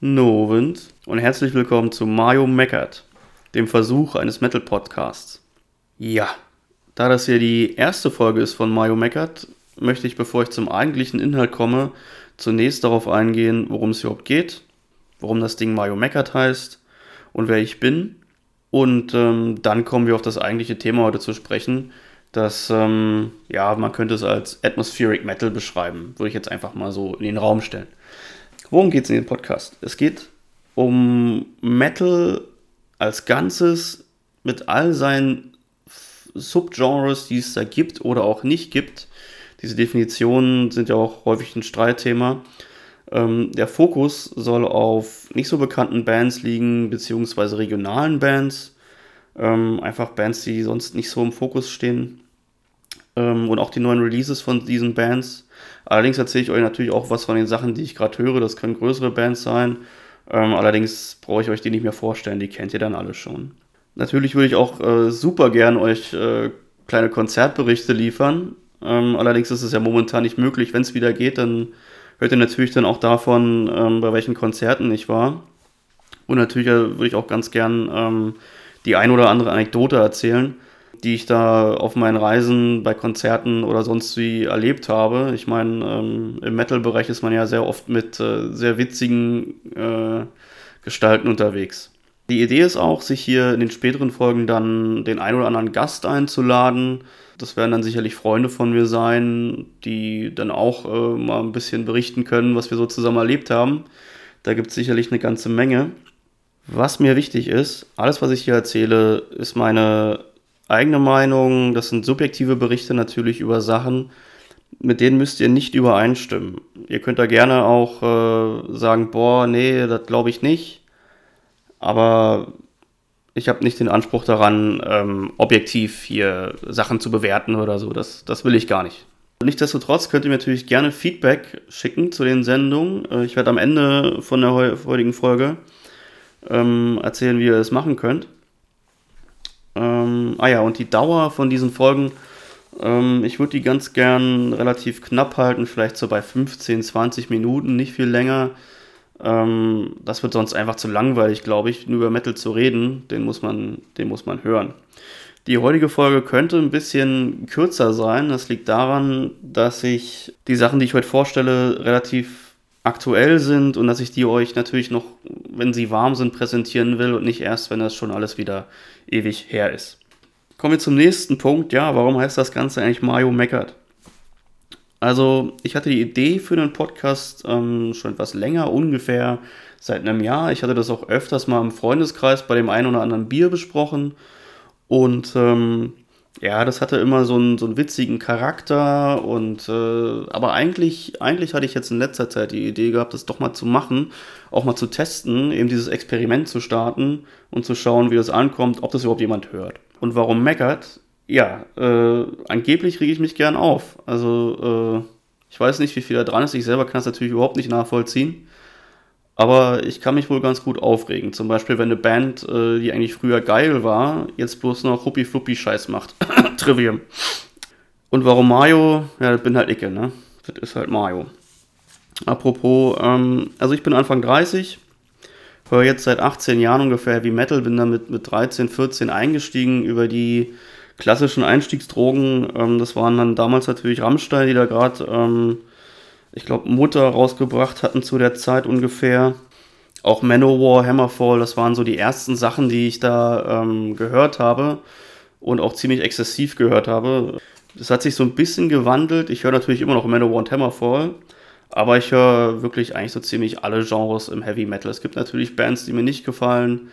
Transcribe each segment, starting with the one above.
Novent und herzlich willkommen zu Mario Meckert, dem Versuch eines Metal-Podcasts. Ja, da das hier die erste Folge ist von Mario Meckert, möchte ich, bevor ich zum eigentlichen Inhalt komme, zunächst darauf eingehen, worum es überhaupt geht, warum das Ding Mario Meckert heißt und wer ich bin. Und ähm, dann kommen wir auf das eigentliche Thema heute zu sprechen, das, ähm, ja, man könnte es als Atmospheric Metal beschreiben, würde ich jetzt einfach mal so in den Raum stellen. Worum geht es in dem Podcast? Es geht um Metal als Ganzes mit all seinen Subgenres, die es da gibt oder auch nicht gibt. Diese Definitionen sind ja auch häufig ein Streitthema. Ähm, der Fokus soll auf nicht so bekannten Bands liegen, beziehungsweise regionalen Bands. Ähm, einfach Bands, die sonst nicht so im Fokus stehen. Ähm, und auch die neuen Releases von diesen Bands. Allerdings erzähle ich euch natürlich auch was von den Sachen, die ich gerade höre. Das können größere Bands sein. Ähm, allerdings brauche ich euch die nicht mehr vorstellen, die kennt ihr dann alle schon. Natürlich würde ich auch äh, super gern euch äh, kleine Konzertberichte liefern. Ähm, allerdings ist es ja momentan nicht möglich. Wenn es wieder geht, dann hört ihr natürlich dann auch davon, ähm, bei welchen Konzerten ich war. Und natürlich äh, würde ich auch ganz gern ähm, die ein oder andere Anekdote erzählen die ich da auf meinen Reisen bei Konzerten oder sonst wie erlebt habe. Ich meine, ähm, im Metal-Bereich ist man ja sehr oft mit äh, sehr witzigen äh, Gestalten unterwegs. Die Idee ist auch, sich hier in den späteren Folgen dann den ein oder anderen Gast einzuladen. Das werden dann sicherlich Freunde von mir sein, die dann auch äh, mal ein bisschen berichten können, was wir so zusammen erlebt haben. Da gibt es sicherlich eine ganze Menge. Was mir wichtig ist, alles, was ich hier erzähle, ist meine eigene Meinung, das sind subjektive Berichte natürlich über Sachen, mit denen müsst ihr nicht übereinstimmen. Ihr könnt da gerne auch äh, sagen, boah, nee, das glaube ich nicht. Aber ich habe nicht den Anspruch daran, ähm, objektiv hier Sachen zu bewerten oder so. Das, das will ich gar nicht. Nichtsdestotrotz könnt ihr mir natürlich gerne Feedback schicken zu den Sendungen. Äh, ich werde am Ende von der heutigen Folge ähm, erzählen, wie ihr es machen könnt. Ähm, ah ja, und die Dauer von diesen Folgen, ähm, ich würde die ganz gern relativ knapp halten, vielleicht so bei 15, 20 Minuten, nicht viel länger. Ähm, das wird sonst einfach zu langweilig, glaube ich, nur über Metal zu reden. Den muss man, den muss man hören. Die heutige Folge könnte ein bisschen kürzer sein. Das liegt daran, dass ich die Sachen, die ich heute vorstelle, relativ aktuell sind und dass ich die euch natürlich noch, wenn sie warm sind, präsentieren will und nicht erst, wenn das schon alles wieder ewig her ist. Kommen wir zum nächsten Punkt. Ja, warum heißt das Ganze eigentlich Mario meckert? Also, ich hatte die Idee für den Podcast ähm, schon etwas länger, ungefähr seit einem Jahr. Ich hatte das auch öfters mal im Freundeskreis bei dem einen oder anderen Bier besprochen. Und ähm, ja, das hatte immer so einen, so einen witzigen Charakter und äh, aber eigentlich, eigentlich hatte ich jetzt in letzter Zeit die Idee gehabt, das doch mal zu machen, auch mal zu testen, eben dieses Experiment zu starten und zu schauen, wie das ankommt, ob das überhaupt jemand hört. Und warum meckert? Ja, äh, angeblich rege ich mich gern auf. Also äh, ich weiß nicht, wie viel da dran ist. Ich selber kann es natürlich überhaupt nicht nachvollziehen. Aber ich kann mich wohl ganz gut aufregen. Zum Beispiel, wenn eine Band, äh, die eigentlich früher geil war, jetzt bloß noch Huppi-Fluppi-Scheiß macht. Trivium. Und warum Mario? Ja, das bin halt ich, ne? Das ist halt Mario. Apropos, ähm, also ich bin Anfang 30, höre jetzt seit 18 Jahren ungefähr wie Metal, bin damit mit 13, 14 eingestiegen über die klassischen Einstiegsdrogen. Ähm, das waren dann damals natürlich Rammstein, die da gerade ähm, ich glaube, Mutter rausgebracht hatten zu der Zeit ungefähr. Auch Manowar, Hammerfall, das waren so die ersten Sachen, die ich da ähm, gehört habe und auch ziemlich exzessiv gehört habe. Das hat sich so ein bisschen gewandelt. Ich höre natürlich immer noch Manowar und Hammerfall, aber ich höre wirklich eigentlich so ziemlich alle Genres im Heavy Metal. Es gibt natürlich Bands, die mir nicht gefallen,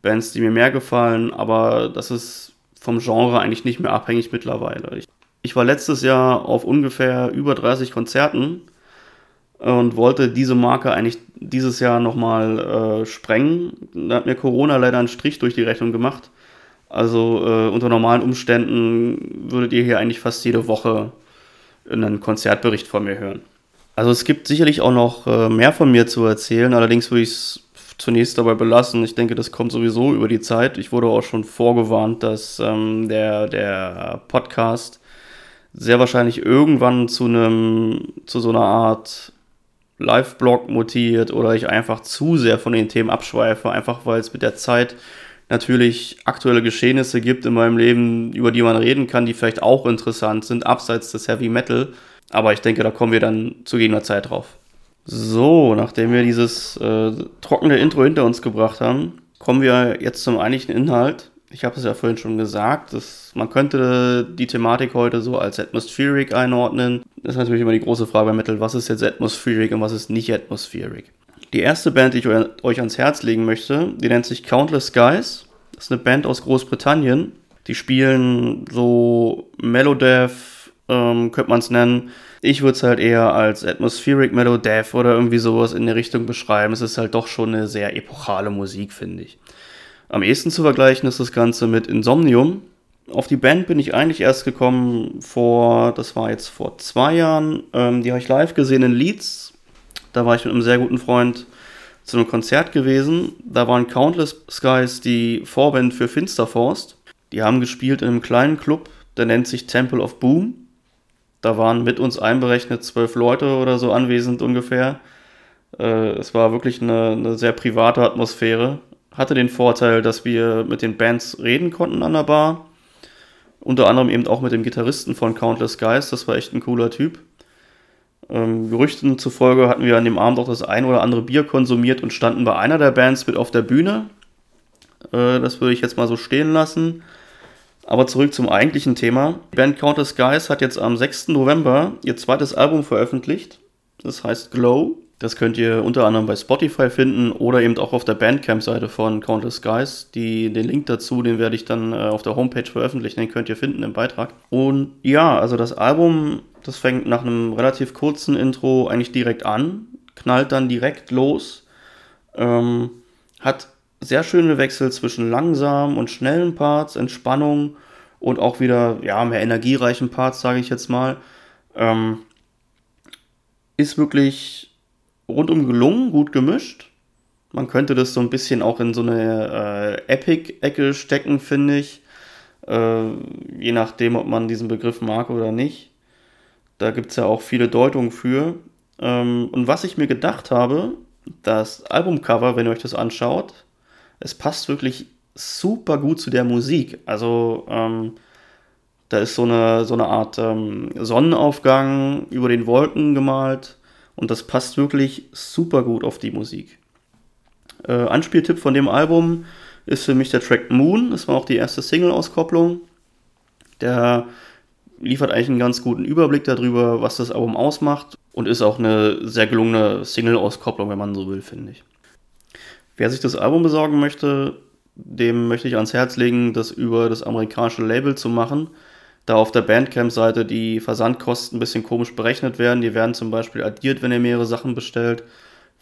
Bands, die mir mehr gefallen, aber das ist vom Genre eigentlich nicht mehr abhängig mittlerweile. Ich, ich war letztes Jahr auf ungefähr über 30 Konzerten und wollte diese Marke eigentlich dieses Jahr nochmal äh, sprengen. Da hat mir Corona leider einen Strich durch die Rechnung gemacht. Also äh, unter normalen Umständen würdet ihr hier eigentlich fast jede Woche einen Konzertbericht von mir hören. Also es gibt sicherlich auch noch äh, mehr von mir zu erzählen, allerdings würde ich es zunächst dabei belassen. Ich denke, das kommt sowieso über die Zeit. Ich wurde auch schon vorgewarnt, dass ähm, der, der Podcast sehr wahrscheinlich irgendwann zu einem, zu so einer Art Live-Blog mutiert oder ich einfach zu sehr von den Themen abschweife, einfach weil es mit der Zeit natürlich aktuelle Geschehnisse gibt in meinem Leben, über die man reden kann, die vielleicht auch interessant sind, abseits des Heavy Metal. Aber ich denke, da kommen wir dann zu gegebener Zeit drauf. So, nachdem wir dieses äh, trockene Intro hinter uns gebracht haben, kommen wir jetzt zum eigentlichen Inhalt. Ich habe es ja vorhin schon gesagt, dass man könnte die Thematik heute so als Atmospheric einordnen. Das ist natürlich immer die große Frage bei Metal, was ist jetzt Atmospheric und was ist nicht Atmospheric. Die erste Band, die ich euch ans Herz legen möchte, die nennt sich Countless Skies. Das ist eine Band aus Großbritannien. Die spielen so Melodeath, ähm, könnte man es nennen. Ich würde es halt eher als Atmospheric Melodeath oder irgendwie sowas in der Richtung beschreiben. Es ist halt doch schon eine sehr epochale Musik, finde ich. Am ehesten zu vergleichen ist das Ganze mit Insomnium. Auf die Band bin ich eigentlich erst gekommen vor, das war jetzt vor zwei Jahren. Ähm, die habe ich live gesehen in Leeds da war ich mit einem sehr guten Freund zu einem Konzert gewesen. Da waren Countless Skies die Vorband für Finsterforst. Die haben gespielt in einem kleinen Club, der nennt sich Temple of Boom. Da waren mit uns einberechnet zwölf Leute oder so anwesend ungefähr. Äh, es war wirklich eine, eine sehr private Atmosphäre. Hatte den Vorteil, dass wir mit den Bands reden konnten an der Bar. Unter anderem eben auch mit dem Gitarristen von Countless Guys. Das war echt ein cooler Typ. Ähm, Gerüchten zufolge hatten wir an dem Abend auch das ein oder andere Bier konsumiert und standen bei einer der Bands mit auf der Bühne. Äh, das würde ich jetzt mal so stehen lassen. Aber zurück zum eigentlichen Thema. Die Band Counter Skies hat jetzt am 6. November ihr zweites Album veröffentlicht. Das heißt Glow. Das könnt ihr unter anderem bei Spotify finden oder eben auch auf der Bandcamp-Seite von Countless Skies. Die, den Link dazu, den werde ich dann äh, auf der Homepage veröffentlichen, den könnt ihr finden im Beitrag. Und ja, also das Album, das fängt nach einem relativ kurzen Intro eigentlich direkt an, knallt dann direkt los, ähm, hat sehr schöne Wechsel zwischen langsamen und schnellen Parts, Entspannung und auch wieder ja, mehr energiereichen Parts, sage ich jetzt mal. Ähm, ist wirklich rundum gelungen, gut gemischt. Man könnte das so ein bisschen auch in so eine äh, Epic-Ecke stecken, finde ich. Äh, je nachdem, ob man diesen Begriff mag oder nicht. Da gibt es ja auch viele Deutungen für. Ähm, und was ich mir gedacht habe, das Albumcover, wenn ihr euch das anschaut, es passt wirklich super gut zu der Musik. Also ähm, da ist so eine, so eine Art ähm, Sonnenaufgang über den Wolken gemalt und das passt wirklich super gut auf die Musik. Äh, Anspieltipp von dem Album ist für mich der Track Moon. Das war auch die erste Single-Auskopplung. Der liefert eigentlich einen ganz guten Überblick darüber, was das Album ausmacht und ist auch eine sehr gelungene Single-Auskopplung, wenn man so will, finde ich. Wer sich das Album besorgen möchte, dem möchte ich ans Herz legen, das über das amerikanische Label zu machen da auf der Bandcamp-Seite die Versandkosten ein bisschen komisch berechnet werden. Die werden zum Beispiel addiert, wenn ihr mehrere Sachen bestellt.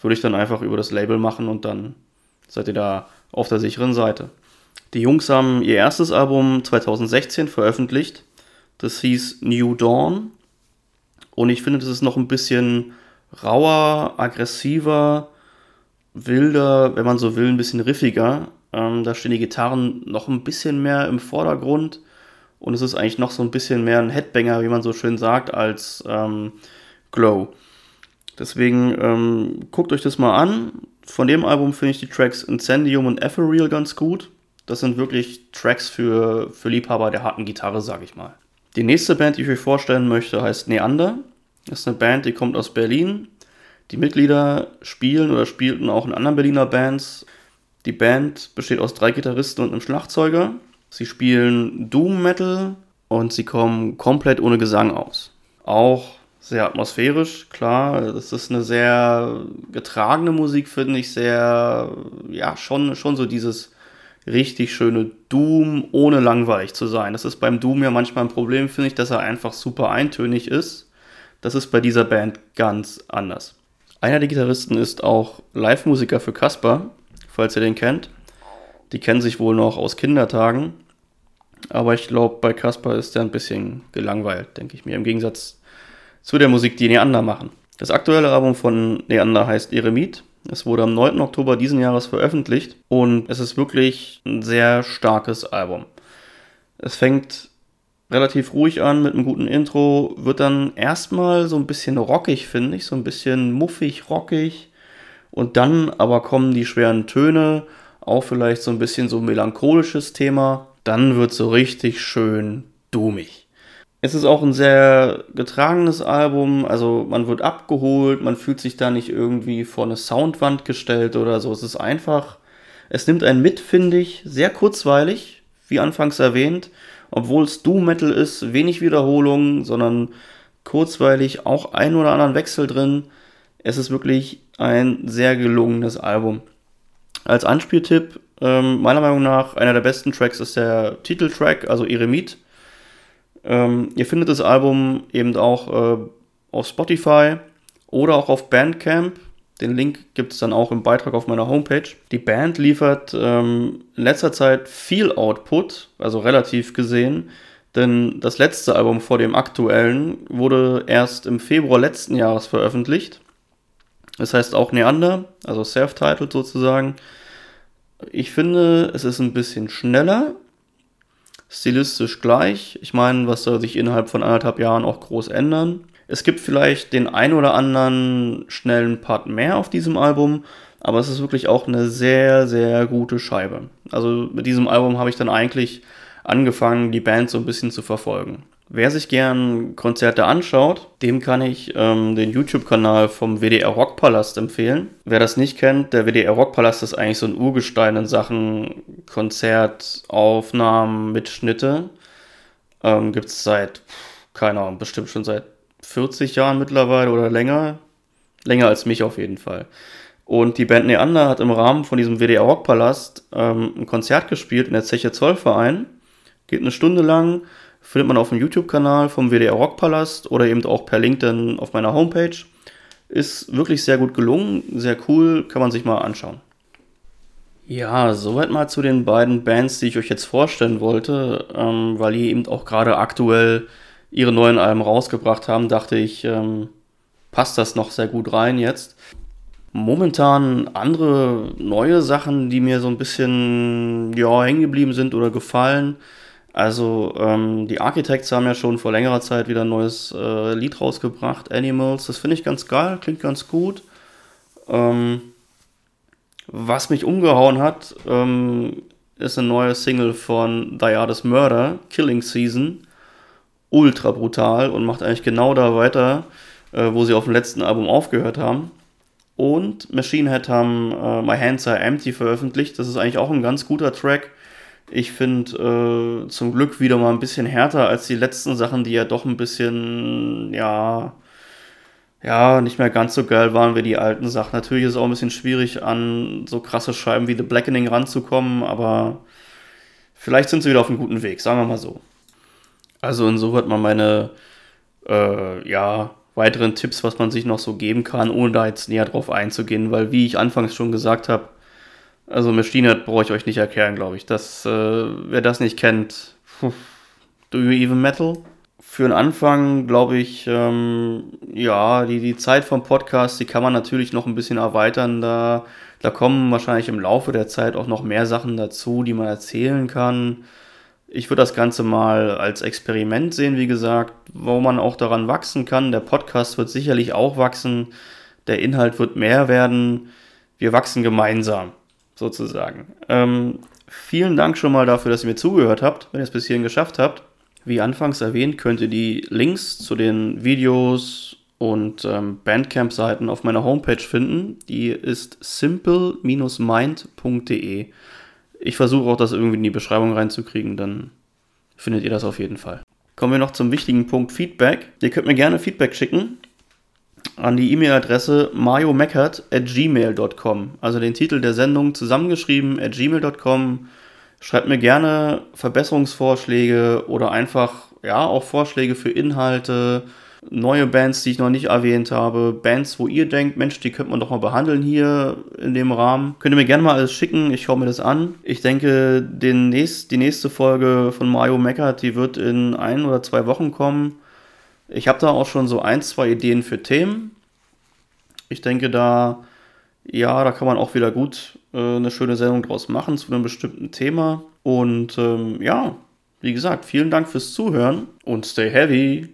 Würde ich dann einfach über das Label machen und dann seid ihr da auf der sicheren Seite. Die Jungs haben ihr erstes Album 2016 veröffentlicht. Das hieß New Dawn. Und ich finde, das ist noch ein bisschen rauer, aggressiver, wilder, wenn man so will, ein bisschen riffiger. Ähm, da stehen die Gitarren noch ein bisschen mehr im Vordergrund. Und es ist eigentlich noch so ein bisschen mehr ein Headbanger, wie man so schön sagt, als ähm, Glow. Deswegen ähm, guckt euch das mal an. Von dem Album finde ich die Tracks Incendium und Ethereal ganz gut. Das sind wirklich Tracks für, für Liebhaber der harten Gitarre, sag ich mal. Die nächste Band, die ich euch vorstellen möchte, heißt Neander. Das ist eine Band, die kommt aus Berlin. Die Mitglieder spielen oder spielten auch in anderen Berliner Bands. Die Band besteht aus drei Gitarristen und einem Schlagzeuger. Sie spielen Doom Metal und sie kommen komplett ohne Gesang aus. Auch sehr atmosphärisch, klar. Das ist eine sehr getragene Musik, finde ich. Sehr, ja, schon, schon so dieses richtig schöne Doom, ohne langweilig zu sein. Das ist beim Doom ja manchmal ein Problem, finde ich, dass er einfach super eintönig ist. Das ist bei dieser Band ganz anders. Einer der Gitarristen ist auch Live-Musiker für Casper, falls ihr den kennt. Die kennen sich wohl noch aus Kindertagen. Aber ich glaube, bei Kasper ist der ein bisschen gelangweilt, denke ich mir, im Gegensatz zu der Musik, die Neander machen. Das aktuelle Album von Neander heißt Eremit. Es wurde am 9. Oktober diesen Jahres veröffentlicht und es ist wirklich ein sehr starkes Album. Es fängt relativ ruhig an mit einem guten Intro, wird dann erstmal so ein bisschen rockig, finde ich, so ein bisschen muffig, rockig. Und dann aber kommen die schweren Töne, auch vielleicht so ein bisschen so ein melancholisches Thema. Dann wird so richtig schön dummig. Es ist auch ein sehr getragenes Album, also man wird abgeholt, man fühlt sich da nicht irgendwie vor eine Soundwand gestellt oder so. Es ist einfach, es nimmt einen mit, finde ich, sehr kurzweilig, wie anfangs erwähnt, obwohl es Doom Metal ist, wenig Wiederholungen, sondern kurzweilig auch ein oder anderen Wechsel drin. Es ist wirklich ein sehr gelungenes Album. Als Anspieltipp, ähm, meiner Meinung nach, einer der besten Tracks ist der Titeltrack, also Eremit. Ähm, ihr findet das Album eben auch äh, auf Spotify oder auch auf Bandcamp. Den Link gibt es dann auch im Beitrag auf meiner Homepage. Die Band liefert ähm, in letzter Zeit viel Output, also relativ gesehen, denn das letzte Album vor dem aktuellen wurde erst im Februar letzten Jahres veröffentlicht. Das heißt auch Neander, also self-titled sozusagen. Ich finde, es ist ein bisschen schneller, stilistisch gleich. Ich meine, was soll sich innerhalb von anderthalb Jahren auch groß ändern? Es gibt vielleicht den ein oder anderen schnellen Part mehr auf diesem Album, aber es ist wirklich auch eine sehr, sehr gute Scheibe. Also mit diesem Album habe ich dann eigentlich angefangen, die Band so ein bisschen zu verfolgen. Wer sich gern Konzerte anschaut, dem kann ich ähm, den YouTube-Kanal vom WDR Rockpalast empfehlen. Wer das nicht kennt, der WDR Rockpalast ist eigentlich so ein Urgestein in Sachen Konzertaufnahmen, Mitschnitte. Ähm, Gibt es seit, keine Ahnung, bestimmt schon seit 40 Jahren mittlerweile oder länger. Länger als mich auf jeden Fall. Und die Band Neander hat im Rahmen von diesem WDR Rockpalast ähm, ein Konzert gespielt in der Zeche Zollverein. Geht eine Stunde lang findet man auf dem YouTube-Kanal vom WDR Rockpalast oder eben auch per Link dann auf meiner Homepage. Ist wirklich sehr gut gelungen, sehr cool, kann man sich mal anschauen. Ja, soweit mal zu den beiden Bands, die ich euch jetzt vorstellen wollte, ähm, weil die eben auch gerade aktuell ihre neuen Alben rausgebracht haben, dachte ich, ähm, passt das noch sehr gut rein jetzt. Momentan andere neue Sachen, die mir so ein bisschen ja, hängen geblieben sind oder gefallen. Also ähm, die Architects haben ja schon vor längerer Zeit wieder ein neues äh, Lied rausgebracht, Animals. Das finde ich ganz geil, klingt ganz gut. Ähm, was mich umgehauen hat, ähm, ist eine neue Single von Diades Murder, Killing Season. Ultra brutal und macht eigentlich genau da weiter, äh, wo sie auf dem letzten Album aufgehört haben. Und Machine Head haben äh, My Hands Are Empty veröffentlicht. Das ist eigentlich auch ein ganz guter Track ich finde äh, zum Glück wieder mal ein bisschen härter als die letzten Sachen, die ja doch ein bisschen, ja, ja, nicht mehr ganz so geil waren wie die alten Sachen. Natürlich ist es auch ein bisschen schwierig, an so krasse Scheiben wie The Blackening ranzukommen, aber vielleicht sind sie wieder auf einem guten Weg, sagen wir mal so. Also insoweit mal meine, äh, ja, weiteren Tipps, was man sich noch so geben kann, ohne da jetzt näher drauf einzugehen, weil wie ich anfangs schon gesagt habe, also Machine brauche ich euch nicht erklären, glaube ich. Das, äh, wer das nicht kennt, do you even metal? Für den Anfang, glaube ich, ähm, ja, die, die Zeit vom Podcast, die kann man natürlich noch ein bisschen erweitern. Da, da kommen wahrscheinlich im Laufe der Zeit auch noch mehr Sachen dazu, die man erzählen kann. Ich würde das Ganze mal als Experiment sehen, wie gesagt, wo man auch daran wachsen kann. Der Podcast wird sicherlich auch wachsen. Der Inhalt wird mehr werden. Wir wachsen gemeinsam sozusagen. Ähm, vielen Dank schon mal dafür, dass ihr mir zugehört habt, wenn ihr es bis hierhin geschafft habt. Wie anfangs erwähnt, könnt ihr die Links zu den Videos und ähm, Bandcamp-Seiten auf meiner Homepage finden. Die ist simple-mind.de. Ich versuche auch das irgendwie in die Beschreibung reinzukriegen, dann findet ihr das auf jeden Fall. Kommen wir noch zum wichtigen Punkt Feedback. Ihr könnt mir gerne Feedback schicken an die E-Mail-Adresse mariomeckert.gmail.com. Also den Titel der Sendung zusammengeschrieben at gmail.com. Schreibt mir gerne Verbesserungsvorschläge oder einfach ja auch Vorschläge für Inhalte, neue Bands, die ich noch nicht erwähnt habe, Bands, wo ihr denkt, Mensch, die könnte man doch mal behandeln hier in dem Rahmen. Könnt ihr mir gerne mal alles schicken, ich schaue mir das an. Ich denke, den nächst, die nächste Folge von Mario Meckert, die wird in ein oder zwei Wochen kommen. Ich habe da auch schon so ein, zwei Ideen für Themen. Ich denke, da, ja, da kann man auch wieder gut äh, eine schöne Sendung draus machen zu einem bestimmten Thema. Und ähm, ja, wie gesagt, vielen Dank fürs Zuhören und stay heavy.